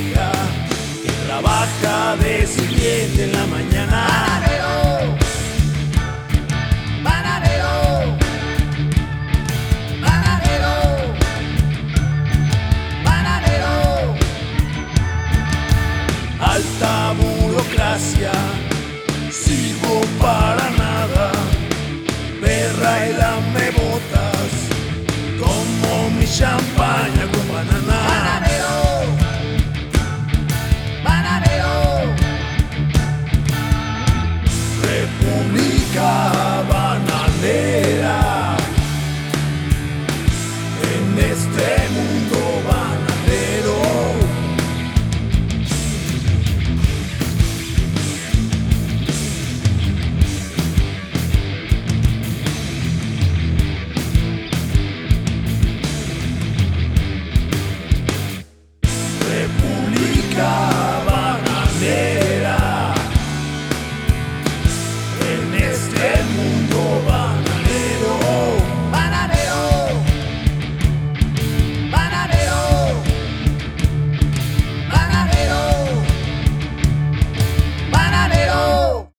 vieja que trabaja de 7 en la mañana. Bananero, bananero, bananero, bananero. Alta burocracia, sirvo para nada. Perra y dame botas, como mi champán.